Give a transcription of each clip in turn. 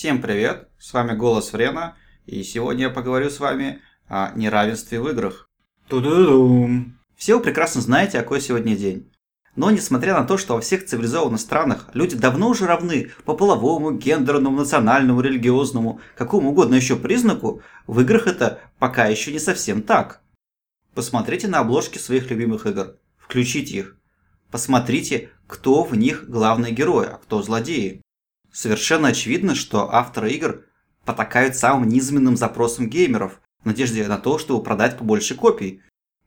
Всем привет, с вами Голос Врена, и сегодня я поговорю с вами о неравенстве в играх. Ту-ду-дум. Все вы прекрасно знаете, какой сегодня день. Но несмотря на то, что во всех цивилизованных странах люди давно уже равны по половому, гендерному, национальному, религиозному, какому угодно еще признаку, в играх это пока еще не совсем так. Посмотрите на обложки своих любимых игр, включите их. Посмотрите, кто в них главный герой, а кто злодеи. Совершенно очевидно, что авторы игр потакают самым низменным запросам геймеров в надежде на то, чтобы продать побольше копий.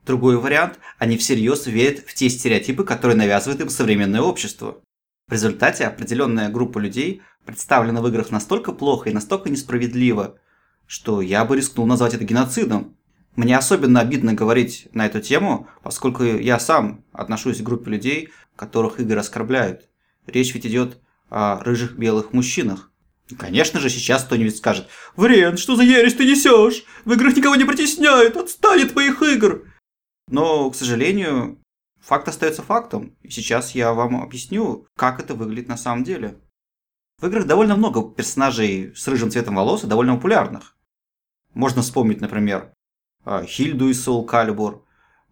Другой вариант – они всерьез верят в те стереотипы, которые навязывает им современное общество. В результате определенная группа людей представлена в играх настолько плохо и настолько несправедливо, что я бы рискнул назвать это геноцидом. Мне особенно обидно говорить на эту тему, поскольку я сам отношусь к группе людей, которых игры оскорбляют. Речь ведь идет о рыжих белых мужчинах. конечно же, сейчас кто-нибудь скажет «Врен, что за ересь ты несешь? В играх никого не притесняют, отстань от твоих игр!» Но, к сожалению, факт остается фактом. И сейчас я вам объясню, как это выглядит на самом деле. В играх довольно много персонажей с рыжим цветом волос и довольно популярных. Можно вспомнить, например, а, Хильду из Soul Calibur,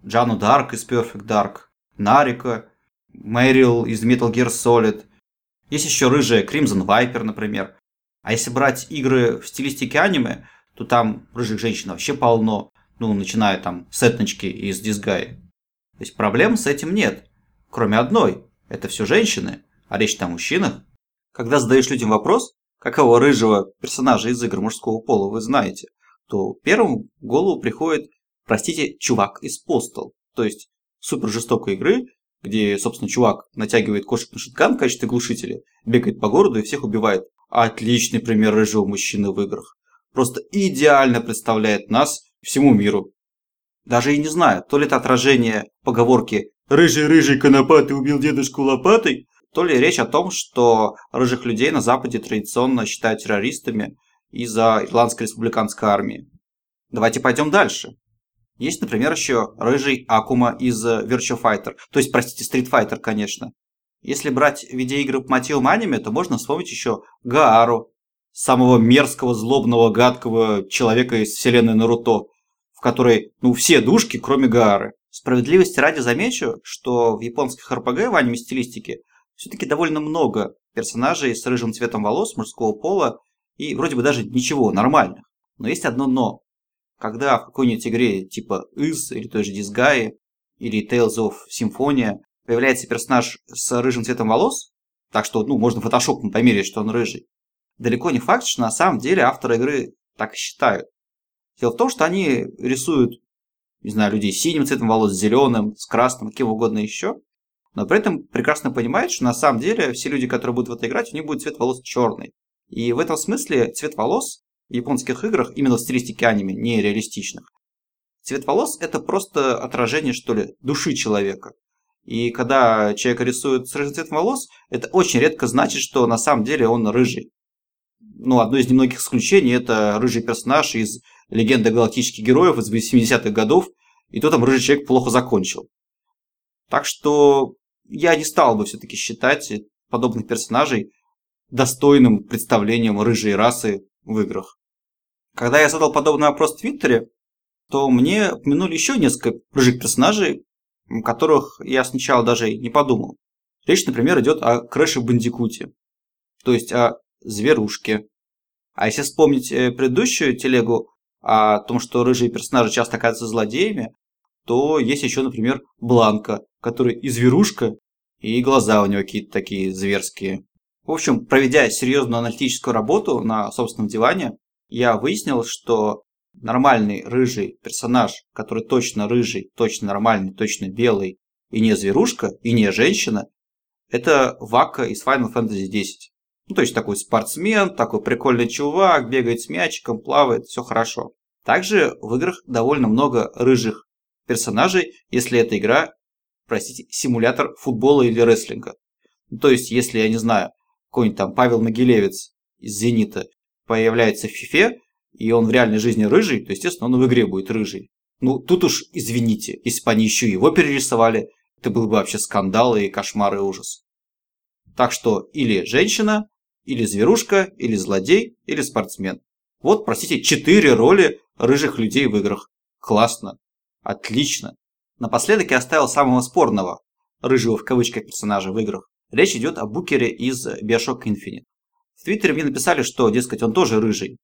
Джану Дарк из Perfect Dark, Нарика, Мэрил из Metal Gear Solid. Есть еще рыжая Crimson Viper, например. А если брать игры в стилистике аниме, то там рыжих женщин вообще полно. Ну, начиная там с этночки из Дизгаи. То есть проблем с этим нет. Кроме одной. Это все женщины, а речь там о мужчинах. Когда задаешь людям вопрос, какого рыжего персонажа из игр мужского пола вы знаете, то первым в голову приходит, простите, чувак из Postal. То есть супер жестокой игры, где, собственно, чувак натягивает кошек на шиткан в качестве глушителя, бегает по городу и всех убивает. Отличный пример рыжего мужчины в играх. Просто идеально представляет нас всему миру. Даже и не знаю, то ли это отражение поговорки «рыжий-рыжий конопатый убил дедушку лопатой», то ли речь о том, что рыжих людей на Западе традиционно считают террористами из-за Ирландской республиканской армии. Давайте пойдем дальше. Есть, например, еще рыжий Акума из Virtua Fighter, то есть, простите, Street Fighter, конечно. Если брать видеоигры по мотивам аниме, то можно вспомнить еще Гаару, самого мерзкого, злобного, гадкого человека из вселенной Наруто, в которой, ну, все душки, кроме Гаары. Справедливости ради замечу, что в японских РПГ в аниме-стилистике все-таки довольно много персонажей с рыжим цветом волос мужского пола и вроде бы даже ничего, нормальных. Но есть одно но. Когда в какой-нибудь игре типа Из или той же Disgaea или Tales of Symphonia появляется персонаж с рыжим цветом волос, так что ну, можно фотошопом померить, что он рыжий, далеко не факт, что на самом деле авторы игры так и считают. Дело в том, что они рисуют, не знаю, людей с синим цветом волос, с зеленым, с красным, каким угодно еще, но при этом прекрасно понимают, что на самом деле все люди, которые будут в это играть, у них будет цвет волос черный. И в этом смысле цвет волос японских играх, именно в стилистике аниме, не реалистичных, цвет волос это просто отражение, что ли, души человека. И когда человек рисует с рыжим цветом волос, это очень редко значит, что на самом деле он рыжий. Ну, одно из немногих исключений – это рыжий персонаж из «Легенды галактических героев» из 80-х годов, и то там рыжий человек плохо закончил. Так что я не стал бы все-таки считать подобных персонажей достойным представлением рыжей расы в играх. Когда я задал подобный вопрос в Твиттере, то мне упомянули еще несколько рыжих персонажей, которых я сначала даже не подумал. Речь, например, идет о Крэше Бандикуте, то есть о зверушке. А если вспомнить э, предыдущую телегу о том, что рыжие персонажи часто оказываются злодеями, то есть еще, например, Бланка, который и зверушка, и глаза у него какие-то такие зверские. В общем, проведя серьезную аналитическую работу на собственном диване, я выяснил, что нормальный рыжий персонаж, который точно рыжий, точно нормальный, точно белый, и не зверушка, и не женщина, это Вака из Final Fantasy X. Ну, то есть такой спортсмен, такой прикольный чувак, бегает с мячиком, плавает, все хорошо. Также в играх довольно много рыжих персонажей, если эта игра, простите, симулятор футбола или рестлинга. Ну, то есть, если, я не знаю, какой-нибудь там Павел Могилевец из «Зенита» появляется в фифе, и он в реальной жизни рыжий, то, естественно, он в игре будет рыжий. Ну, тут уж извините, если бы они еще его перерисовали, это был бы вообще скандал и кошмар и ужас. Так что или женщина, Или зверушка, или злодей, или спортсмен. Вот, простите, четыре роли рыжих людей в играх. Классно. Отлично. Напоследок я оставил самого спорного, рыжего в кавычках персонажа в играх. Речь идет о Букере из Bioshock Infinite. В Твиттере мне написали, что, дескать, он тоже рыжий.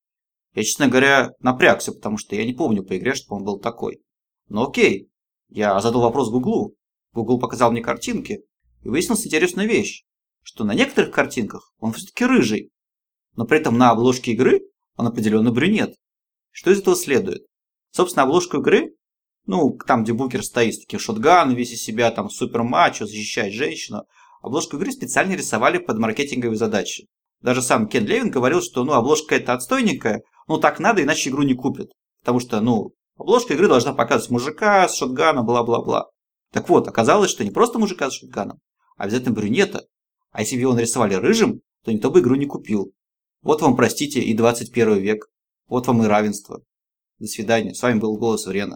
Я, честно говоря, напрягся, потому что я не помню по игре, что он был такой. Но окей. Я задал вопрос Гуглу. Google показал мне картинки, и выяснилась интересную вещь, что на некоторых картинках он все-таки рыжий, но при этом на обложке игры он определенно брюнет. Что из этого следует? Собственно, обложку игры, ну, там, где Букер стоит с таким шотганом, весь из себя там супер мачо, защищает женщину, обложку игры специально рисовали под маркетинговые задачи. Даже сам Кен Левин говорил, что ну, обложка это отстойненькая, ну так надо, иначе игру не купят. Потому что, ну, обложка игры должна показывать мужика с шотганом, бла-бла-бла. Так вот, оказалось, что не просто мужика с шотганом, а обязательно брюнета. А если бы его нарисовали рыжим, то никто бы игру не купил. Вот вам, простите, и 21 век. Вот вам и равенство. До свидания. С вами был Голос Врена.